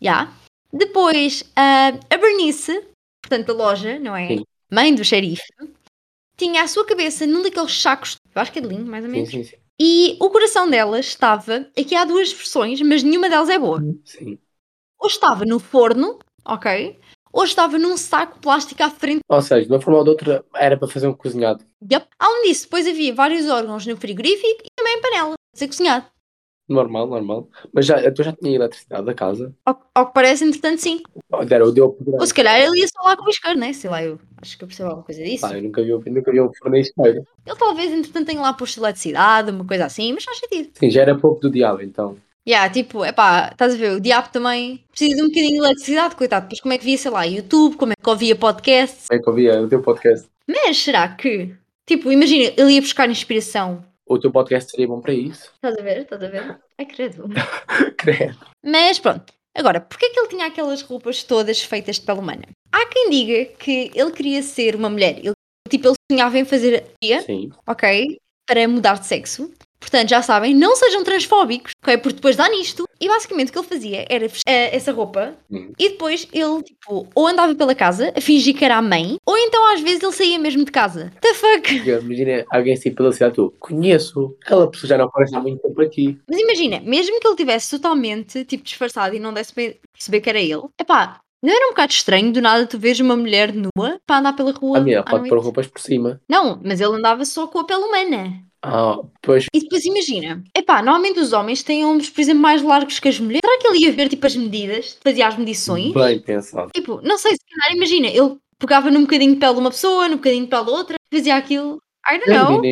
já. Depois, ah, a Bernice, portanto, da loja, não é? Sim. Mãe do xerife, tinha a sua cabeça num daqueles sacos, eu acho que é de linho, mais ou menos. sim, sim. E o coração dela estava. Aqui há duas versões, mas nenhuma delas é boa. Sim. Ou estava no forno, ok? Ou estava num saco plástico à frente. Ou seja, de uma forma ou de outra, era para fazer um cozinhado. Yup. Além disso, depois havia vários órgãos no frigorífico e também em panela, a ser cozinhado. Normal, normal. Mas já, tu já tinha eletricidade da casa? Ao, ao que parece, entretanto, sim. Oh, Deram, deu a poder. Ou se calhar ele ia só lá com o isqueiro, né? Sei lá, eu acho que eu percebo alguma coisa disso. Pá, eu nunca vi, nunca vi um forno isqueiro. Ele talvez, entretanto, tenha lá posto eletricidade, uma coisa assim, mas faz sentido. Sim, já era pouco do diabo, então. Yeah, tipo, epá, estás a ver, o diabo também precisa de um bocadinho de eletricidade, coitado. Depois como é que via, sei lá, YouTube, como é que ouvia podcasts. Como é que ouvia o teu podcast? Mas será que, tipo, imagina, ele ia buscar inspiração. O teu podcast seria bom para isso? Estás a ver? Estás a ver? Ai, credo. Credo. Mas pronto. Agora, porquê que ele tinha aquelas roupas todas feitas de pele humana? Há quem diga que ele queria ser uma mulher. Ele, tipo, ele sonhava em fazer a Sim. ok? Para mudar de sexo. Portanto, já sabem, não sejam transfóbicos, ok? Porque depois dá nisto. E basicamente o que ele fazia era eh, essa roupa Hum. e depois ele, tipo, ou andava pela casa a fingir que era a mãe, ou então às vezes ele saía mesmo de casa. The fuck? Imagina alguém assim pela cidade, tu conheço, aquela pessoa já não aparece há muito tempo aqui. Mas imagina, mesmo que ele tivesse totalmente, tipo, disfarçado e não desse para perceber que era ele, epá, não era um bocado estranho do nada tu vês uma mulher nua para andar pela rua A minha pode noite? pôr roupas por cima. Não, mas ele andava só com a pele humana. Ah, pois, E depois imagina, epá, normalmente os homens têm ombros, por exemplo, mais largos que as mulheres. Será que ele ia ver tipo as medidas, fazia as medições? bem pensado. Tipo, não sei, se calhar, imagina, ele pegava num bocadinho de pele de uma pessoa, num bocadinho de pele da outra, fazia aquilo. I don't know.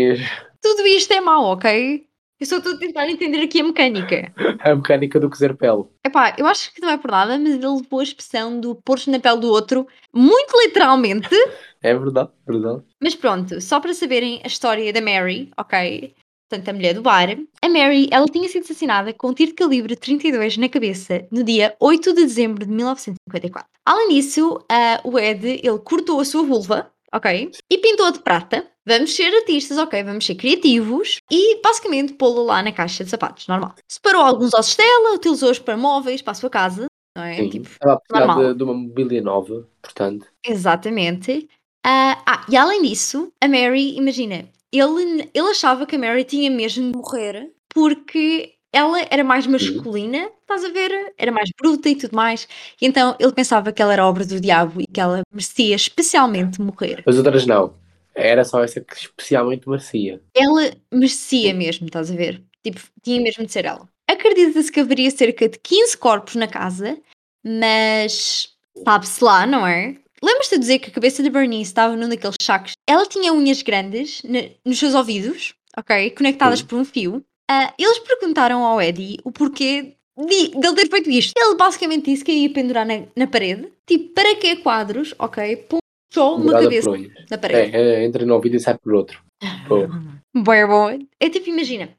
Tudo isto é mau, ok? Eu só estou a tentar entender aqui a mecânica. a mecânica do cozer pele. Epá, eu acho que não é por nada, mas ele levou a expressão do pôr-se na pele do outro, muito literalmente. É verdade, verdade. Mas pronto, só para saberem a história da Mary, ok? Portanto, a mulher do bar. A Mary, ela tinha sido assassinada com um tiro de calibre 32 na cabeça no dia 8 de dezembro de 1954. Além disso, ah, o Ed, ele cortou a sua vulva, ok? E pintou-a de prata. Vamos ser artistas, ok? Vamos ser criativos. E, basicamente, pô-la lá na caixa de sapatos, normal. Separou alguns ossos dela, utilizou-os para móveis, para a sua casa, não é? Sim. Tipo, Estava a precisar normal. de, de uma mobília nova, portanto. Exatamente. Ah, ah, e além disso, a Mary, imagina, ele, ele achava que a Mary tinha mesmo de Morrer. porque ela era mais masculina, estás a ver? Era mais bruta e tudo mais. E então ele pensava que ela era obra do diabo e que ela merecia especialmente morrer. As outras não. Era só essa que especialmente merecia. Ela merecia mesmo, estás a ver? Tipo, tinha mesmo de ser ela. Acredita-se que haveria cerca de 15 corpos na casa, mas sabe-se lá, não é? Lembras-te de dizer que a cabeça de Bernice estava num daqueles sacos? Ela tinha unhas grandes nos seus ouvidos, ok? Conectadas Sim. por um fio. Ah, eles perguntaram ao Eddie o porquê de, dele ter feito isto. Ele basicamente disse que ia pendurar na, na parede. Tipo, para que quadros, ok? Põe só uma cabeça na parede. É, é, entra no ouvido e sai por outro. Pô, Bem bom. É tipo, imagina,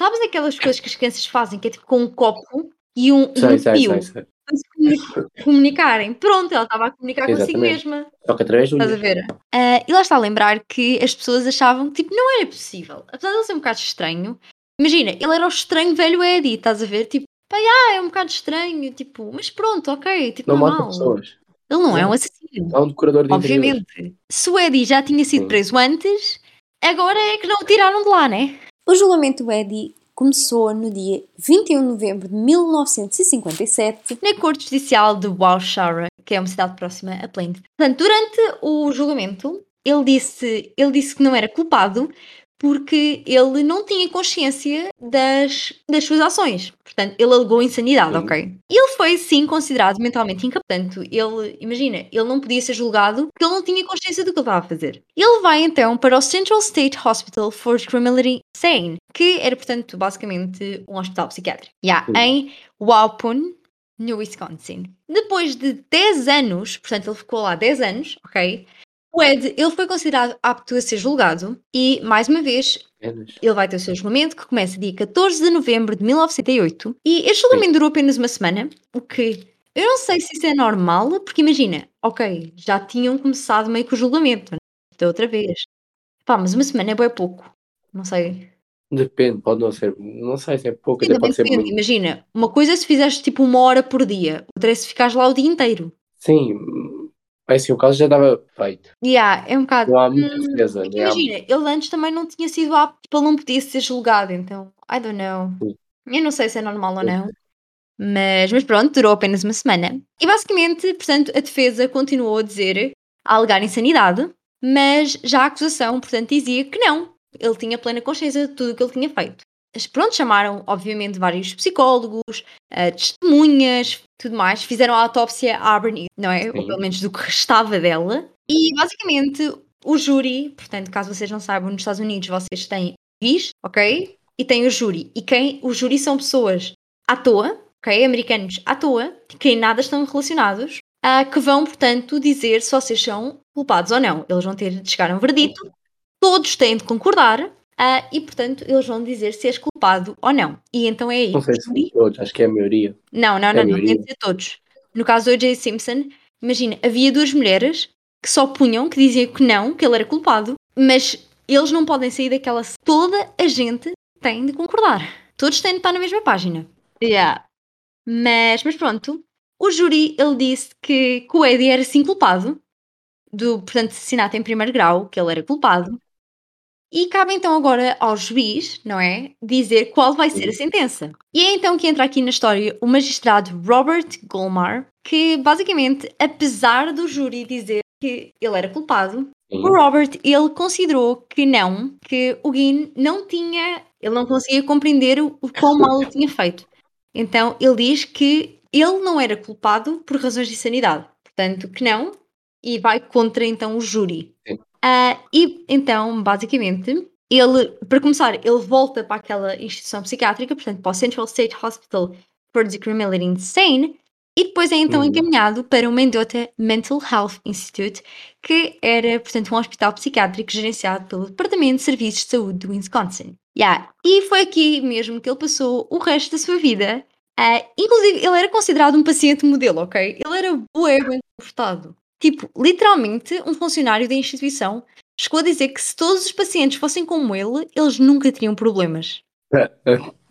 sabes aquelas coisas que as crianças fazem que é tipo com um copo e um, e sei, um sei, fio sei, se comuni- comunicarem? Pronto, ela estava a comunicar consigo Exatamente. mesma. Só que através de Estás a ver? Ah, e lá está a lembrar que as pessoas achavam que tipo, não era possível. Apesar de ele ser um bocado estranho, imagina, ele era o estranho velho Eddie, estás a ver? Tipo, pá, ah, é um bocado estranho, tipo, mas pronto, ok, tipo, Não mata normal. pessoas. Ele não é um assassino. É um decorador de interiores. Obviamente. Se o Eddie já tinha sido preso antes, agora é que não o tiraram de lá, né? O julgamento do Eddie começou no dia 21 de novembro de 1957 na Corte Judicial de Waushara, que é uma cidade próxima a Plainfield. Portanto, durante o julgamento, ele disse, ele disse que não era culpado porque ele não tinha consciência das, das suas ações. Portanto, ele alegou insanidade, Sim. ok? Ele foi, sim, considerado mentalmente incapaz. Portanto, ele, imagina, ele não podia ser julgado porque ele não tinha consciência do que ele estava a fazer. Ele vai, então, para o Central State Hospital for Criminally Insane, que era, portanto, basicamente um hospital psiquiátrico. Yeah, Sim. em Waupun, no Wisconsin. Depois de 10 anos, portanto ele ficou lá 10 anos, ok? O Ed, ele foi considerado apto a ser julgado e, mais uma vez, ele vai ter o seu julgamento que começa dia 14 de novembro de 1908 e este julgamento durou apenas uma semana, o que eu não sei se isso é normal, porque imagina, ok, já tinham começado meio que o julgamento, né? da outra vez. Pá, mas uma semana é bem pouco, não sei. Depende, pode não ser. Não sei se é pouco, Sim, até também pode ser depende. muito. Imagina, uma coisa é se fizeres tipo uma hora por dia, outra é se ficares lá o dia inteiro. Sim, é assim, o caso já estava feito. Yeah, é um bocado. Não há muita Hum, defesa. é há- imagina, ele antes também não tinha sido apto, tipo, ele não podia ser julgado, então, I don't know. Sim. Eu não sei se é normal ou Sim. não. Mas, mas pronto, durou apenas uma semana. E basicamente, portanto, a defesa continuou a dizer, a alegar insanidade, mas já a acusação, portanto, dizia que não. Ele tinha plena consciência de tudo o que ele tinha feito. Pronto, chamaram, obviamente, vários psicólogos, eh, testemunhas, tudo mais. Fizeram a autópsia à Bernice, não é? Ou Sim. pelo menos do que restava dela. E, basicamente, o júri, portanto, caso vocês não saibam, nos Estados Unidos vocês têm juiz, ok? E têm o júri. E quem, o júri são pessoas à toa, ok? Americanos à toa, que em nada estão relacionados, ah, que vão, portanto, dizer se vocês são culpados ou não. Eles vão ter de chegar a um verdito, todos têm de concordar, ah, e, portanto, eles vão dizer se és culpado ou não. E então é aí. Não sei se todos, acho que é a maioria. não, não, É não, não, tem de ser todos. No caso do O.J. Simpson, imagina, havia duas mulheres que só punham, que diziam que não, que ele era culpado, mas eles não podem sair daquela. Toda a gente têm de concordar. Todos têm de estar na mesma página. Yeah. Mas, mas pronto, o júri ele disse que, que o Eddie era sim culpado do, portanto, assassinato em primeiro grau, que ele era culpado. E cabe então agora ao juiz, não é? Dizer qual vai ser a sentença. E é então que entra aqui na história o magistrado Robert Golmar, que basicamente, apesar do júri dizer que ele era culpado, o Robert ele considerou que não, que o Guin não tinha, ele não conseguia compreender o, o quão mal ele tinha feito. Então ele diz que ele não era culpado por razões de sanidade. Portanto, que não, e vai contra então o júri. Sim. Ah, e então, basicamente, ele, para começar, ele volta para aquela instituição psiquiátrica, portanto, para o Central State Hospital for the Criminally Insane, e depois é então Uhum. encaminhado para o Mendota Mental Health Institute, que era, portanto, um hospital psiquiátrico gerenciado pelo Departamento de Serviços de Saúde do Wisconsin. Yeah. E foi aqui mesmo que ele passou o resto da sua vida. Ah, inclusive, ele era considerado um paciente modelo, ok? Ele era bué bem comportado. Tipo, literalmente, um funcionário da instituição chegou a dizer que se todos os pacientes fossem como ele, eles nunca teriam problemas.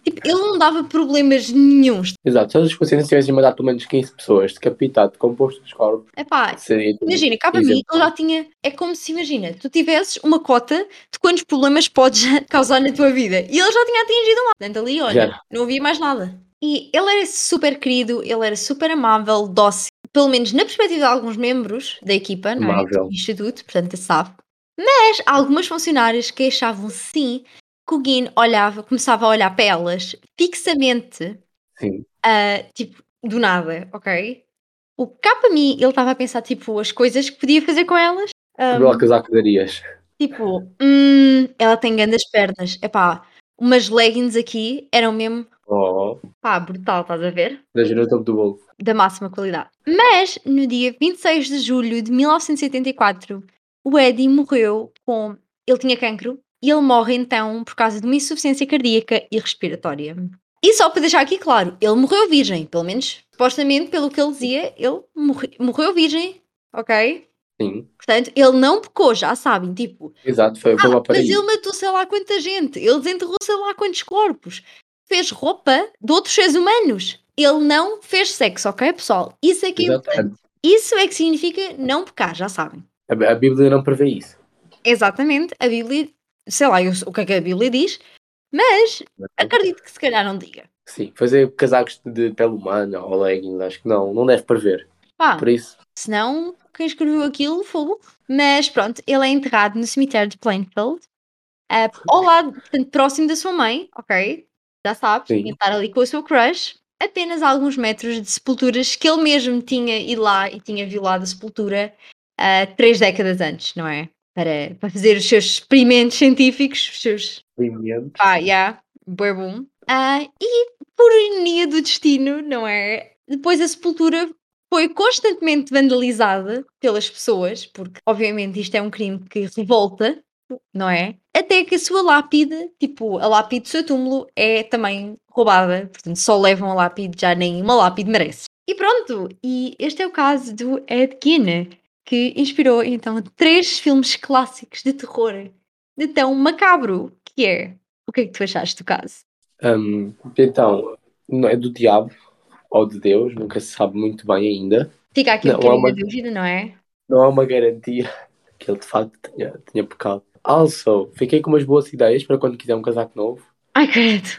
Tipo, ele não dava problemas nenhuns. Exato, se os pacientes tivessem mandado pelo menos 15 pessoas decapitado, composto dos corpos, Epá, seria. imagina, cá para mim, ele já tinha. É como se, imagina, tu tivesses uma cota de quantos problemas podes causar na tua vida. E ele já tinha atingido um. Portanto, ali, olha, Já. não havia mais nada. E ele era super querido, ele era super amável, dócil, pelo menos na perspectiva de alguns membros da equipa, não é? Do Instituto, portanto, SAF. Mas algumas funcionárias que achavam sim que o Guin olhava, começava a olhar para elas fixamente Sim. ah, tipo, do nada, ok? O para mim, ele estava a pensar, tipo, as coisas que podia fazer com elas. Ah, Para casaco darias. tipo, hum, ela tem grandes pernas. Epá, umas leggings aqui eram mesmo, Oh, pá, brutal, estás a ver? da topo do bolo. Da máxima qualidade. Mas, no dia 26 de julho de 1984, o Eddie morreu com... Ele tinha cancro e ele morre então por causa de uma insuficiência cardíaca e respiratória. E só para deixar aqui claro, ele morreu virgem, pelo menos, supostamente, pelo que ele dizia, ele morre- morreu virgem, ok? Sim, Portanto, ele não pecou, já sabem, tipo, exato, foi, foi ah, uma mas ele matou sei lá quanta gente, ele desenterrou sei lá quantos corpos, fez roupa de outros seres humanos. Ele não fez sexo, ok, pessoal? Isso é que é. Exatamente. Isso é que significa não pecar, já sabem. A, a Bíblia não prevê isso. Exatamente, a Bíblia, sei lá eu- o que é que a Bíblia diz, mas acredito que se calhar não diga. Sim, fazer casacos de pele humana ou leggings, acho que não, não deve prever. Pá, Por isso, senão quem escreveu aquilo foi o- Mas pronto, ele é enterrado no cemitério de Plainfield, ah, ao lado, portanto, próximo da sua mãe, ok? Já sabes, Sim. estar ali com o seu crush, apenas alguns metros de sepulturas que ele mesmo tinha ido lá e tinha violado a sepultura ah, três décadas antes, não é? Para, para fazer os seus experimentos científicos, os seus alimentos. Pá, yeah, bué bom. Ah, e por ironia do destino, não é? Depois a sepultura foi constantemente vandalizada pelas pessoas, porque obviamente isto é um crime que revolta, não é? Até que a sua lápide, tipo, a lápide do seu túmulo é também roubada, portanto só levam a lápide, já nem uma lápide merece. E pronto, e este é o caso do Ed Gein, que inspirou então três filmes clássicos de terror de tão macabro que é. O que é que tu achaste do caso? Hum, então, não é do diabo ou de Deus, nunca se sabe muito bem ainda. Fica aqui Não, um bocadinho há uma- dúvida, não é? Não há uma garantia que ele de facto tinha, tinha pecado. Also, fiquei com umas boas ideias para quando quiser um casaco novo. Ai, credo.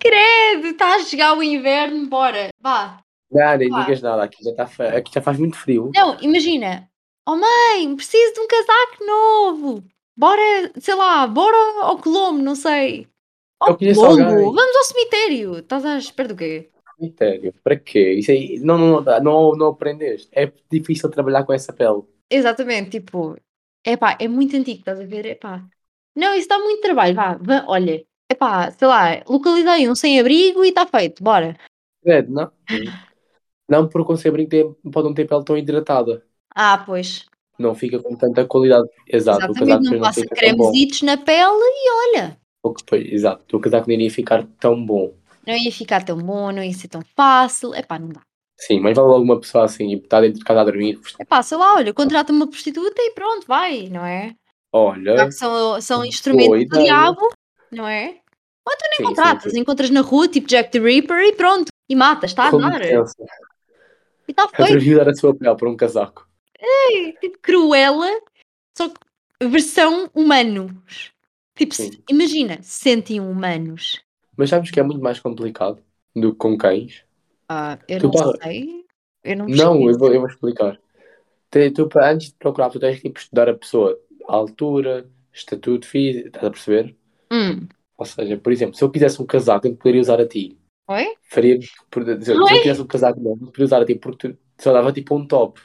Credo, está a chegar o inverno, bora. Vá. Não, nem Claro. digas nada, aqui já, fe- aqui já faz muito frio. Não, imagina. Oh mãe, preciso de um casaco novo. Bora, sei lá, bora ao Colombo, não sei. Ao Eu conheço Colombo? alguém. Vamos ao cemitério. Estás à espera do quê? Cemitério, para quê? Isso aí, não, não, não, não, não aprendeste. É difícil trabalhar com essa pele. Exatamente, tipo, epá, é muito antigo, estás a ver? Epá, não, isso dá muito trabalho, vá, vá, olha, epá, sei lá, localizei um sem-abrigo e está feito, bora. Credo, não? Não, porque o sem-abrigo pode não ter pele tão hidratada. Ah, pois, Não fica com tanta qualidade. Exato, o exatamente, casaco não depois passa cremesitos na pele e olha, O que depois- Exato, o casaco não iria ficar tão bom. não ia ficar tão bom, não ia ser tão fácil, epá, não dá. Sim, mas vale alguma pessoa assim e está dentro de casa a dormir. Epá, sei lá, olha, contrata uma prostituta e pronto, vai, não é? Já Olha, que são, são instrumentos do diabo, não é? Sim, Não sim, tratas, sim. encontras na rua, tipo Jack the Ripper, e pronto. E matas, está a pensa? E está feito. Atrevido a sua pele por um casaco. Tipo Cruella, só que versão humanos. Tipo, se- imagina, se sentem humanos. Mas sabes que é muito mais complicado do que com cães? Ah, eu Tu não pá- sei. Eu não Não, eu vou, eu vou explicar. Tu, para- antes de procurar, tu tens que tipo, estudar a pessoa, a altura, estatuto físico, estás a perceber? Hum. Ou seja, por exemplo, se eu quisesse um casaco, eu poderia usar a ti. Oi? Faria, por, se eu Oi? quisesse um casaco, não, não poderia usar a ti porque tu só dava tipo um top.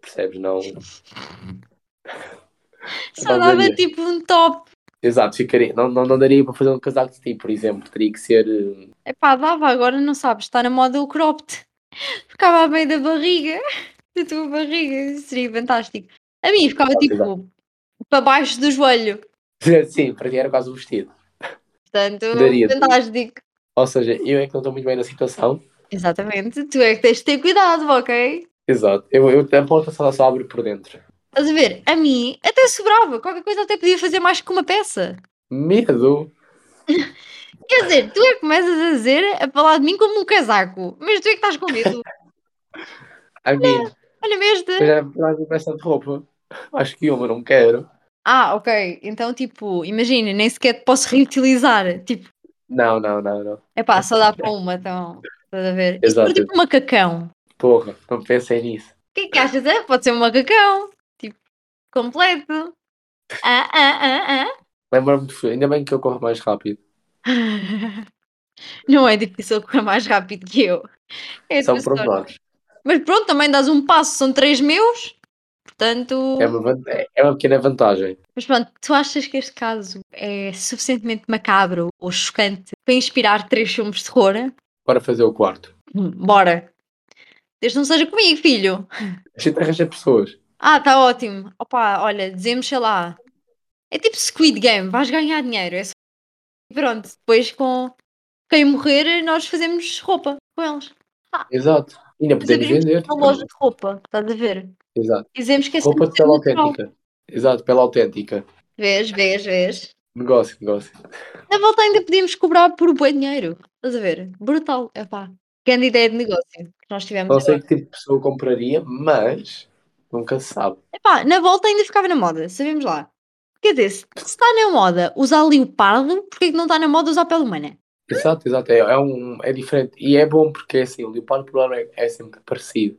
Percebes? Não. Só dava tipo um top. Exato, ficaria. Não, não, não daria para fazer um casaco de ti, por exemplo. Teria que ser. eh, Epá, dava, agora não sabes, está na moda o cropped. Ficava a meio da barriga, da tua barriga, seria fantástico. A mim ficava Ah, tipo para baixo do joelho, Sim, para ti era quase um vestido. portanto, Daria. fantástico. Ou seja, eu é que não estou muito bem na situação. Exatamente, tu é que tens de ter cuidado, ok? Exato. Eu, eu, a porta só, só abre por dentro. Estás a ver? A mim até sobrava, qualquer coisa até podia fazer mais que uma peça. Medo? Quer dizer, tu é que começas a dizer, a falar de mim como um casaco, mas tu é que estás com medo. A mim, Olha-me este. eu já vi peça de roupa. Acho que uma não quero. Ah, ok. Então, tipo, imagina, nem sequer posso reutilizar. Tipo, Não, não, não, não. é pá, só dá para uma, então. Estás a ver? Isso Exato. for tipo um macacão. Porra, não pensei nisso. O que é que achas? É? Pode ser um macacão. Completo. Ah, ah, ah, Lembro-me de. Ainda bem que eu corro mais rápido. ah. Não é difícil correr mais rápido que eu. É São pormenores. Mas pronto, também dás um passo, são três meus. Portanto. É uma, van- é uma pequena vantagem. Mas pronto, tu achas que este caso é suficientemente macabro ou chocante para inspirar três filmes de terror? Para fazer o quarto. Bora. Desde não seja comigo, filho. A gente arranja pessoas. Ah, tá ótimo. Opa, olha, dizemos, sei lá. É tipo Squid Game, vais ganhar dinheiro. É só... Pronto, depois com quem morrer, nós fazemos roupa com eles. Exato. Ainda podemos vender. uma loja de roupa, estás a ver? Exato. Dizemos que é Roupa de 100% pele autêntica. Exato, pele autêntica. Vês, vês, vês. Negócio, negócio. Na volta ainda podíamos cobrar por bom dinheiro. Estás a ver? Brutal. Epá. Grande ideia de negócio que nós tivemos. Não sei agora. que tipo de pessoa compraria, mas nunca se sabe. Epá, na volta ainda ficava na moda, sabemos lá. Quer dizer, se está na moda usar leopardo, porquê que não está na moda usar pele humana? Exato, exato. É, é, um, é diferente. E é bom porque assim, o leopardo, problema é, é sempre parecido.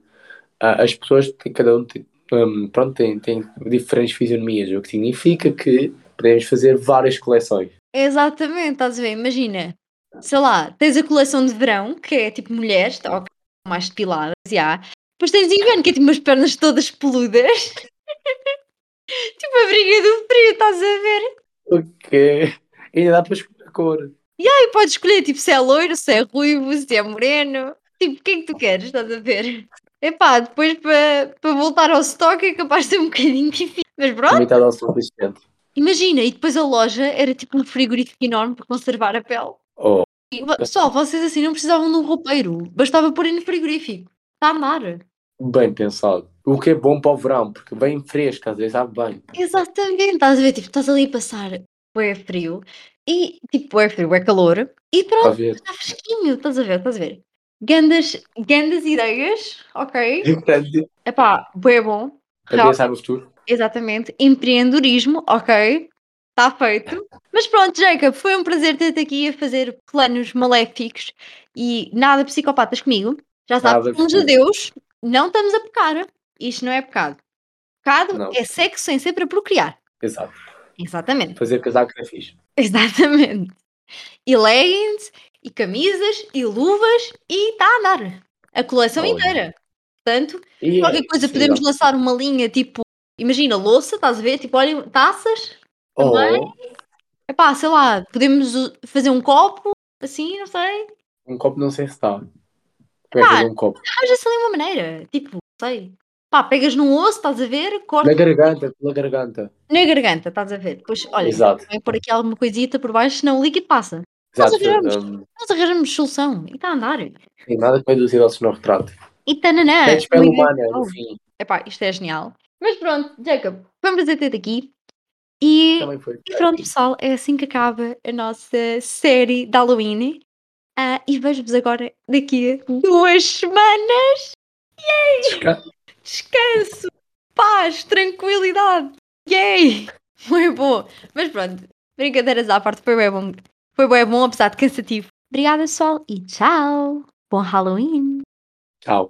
Ah, as pessoas têm, cada um tem, hum, pronto, tem, tem diferentes fisionomias, o que significa que podemos fazer várias coleções. Exatamente, estás a ver? Imagina, sei lá, tens a coleção de verão, que é tipo mulheres, tá, mais depiladas, já. Depois tens inverno, que é tipo umas pernas todas peludas. tipo a briga do frio, estás a ver? Porque ainda dá para escolher a cor. E podes escolher tipo se é loiro, se é ruivo, se é moreno. Tipo, o que é que tu queres, estás a ver? Epá, depois para para voltar ao stock é capaz de ser um bocadinho difícil. Mas pronto, Limitado ao suficiente. imagina, e depois a loja era tipo um frigorífico enorme para conservar a pele. Oh, E, Pessoal, vocês assim não precisavam de um roupeiro, bastava pôr no frigorífico. A andar. bem pensado. O que é bom para o verão, porque bem fresco, às vezes sabe bem. Exatamente, estás a ver? Tipo, estás ali a passar é frio e tipo, é frio, é calor e a pronto, está fresquinho, estás a ver? Estás a ver? Gandas, gandas ideias, ok? Portanto, Epá, bué bom. para pensar no futuro. Exatamente. Empreendedorismo, ok? Está feito. Mas pronto, Jacob, foi um prazer ter-te aqui a fazer planos maléficos e nada psicopatas comigo. Já sabes, a possível. Deus, não estamos a pecar. Isto não é pecado. Pecado Não. é sexo sem ser para procriar. Exato. Exatamente. Fazer casaco é fixe. Exatamente. E leggings, e camisas, e luvas, e está a andar. A coleção inteira. Portanto, E qualquer é coisa, possível. podemos lançar uma linha tipo, imagina, louça, estás a ver? Tipo, olha, taças, também. Ou Epá, sei lá, podemos fazer um copo, assim, não sei. um copo não sei se está. Como é fazer um copo? Arranja-se ali uma maneira, tipo, sei. Pá, pegas num osso, estás a ver, corta Na garganta, pela garganta. na garganta, estás a ver. Depois, olha, Exato. vem pôr aqui alguma coisita por baixo, senão o líquido passa. Nós Exato. arranjamos. hum, Nós arranjamos solução. E está a andar. tem nada com induzir ao no retrato. E tananã. Pede pele humana, no fim. Epá, isto é genial. Mas pronto, Jacob, foi um prazer ter-te aqui. E, Também foi. e pronto, pessoal, é assim que acaba a nossa série de Halloween. Ah, e vejo-vos agora daqui a duas semanas. Desca- Descanso, paz, tranquilidade. Yay! Muito bom. Mas pronto, brincadeiras à parte, foi bem bom. Foi bem bom, apesar de cansativo. Obrigada, pessoal, e tchau. Bom Halloween. Tchau.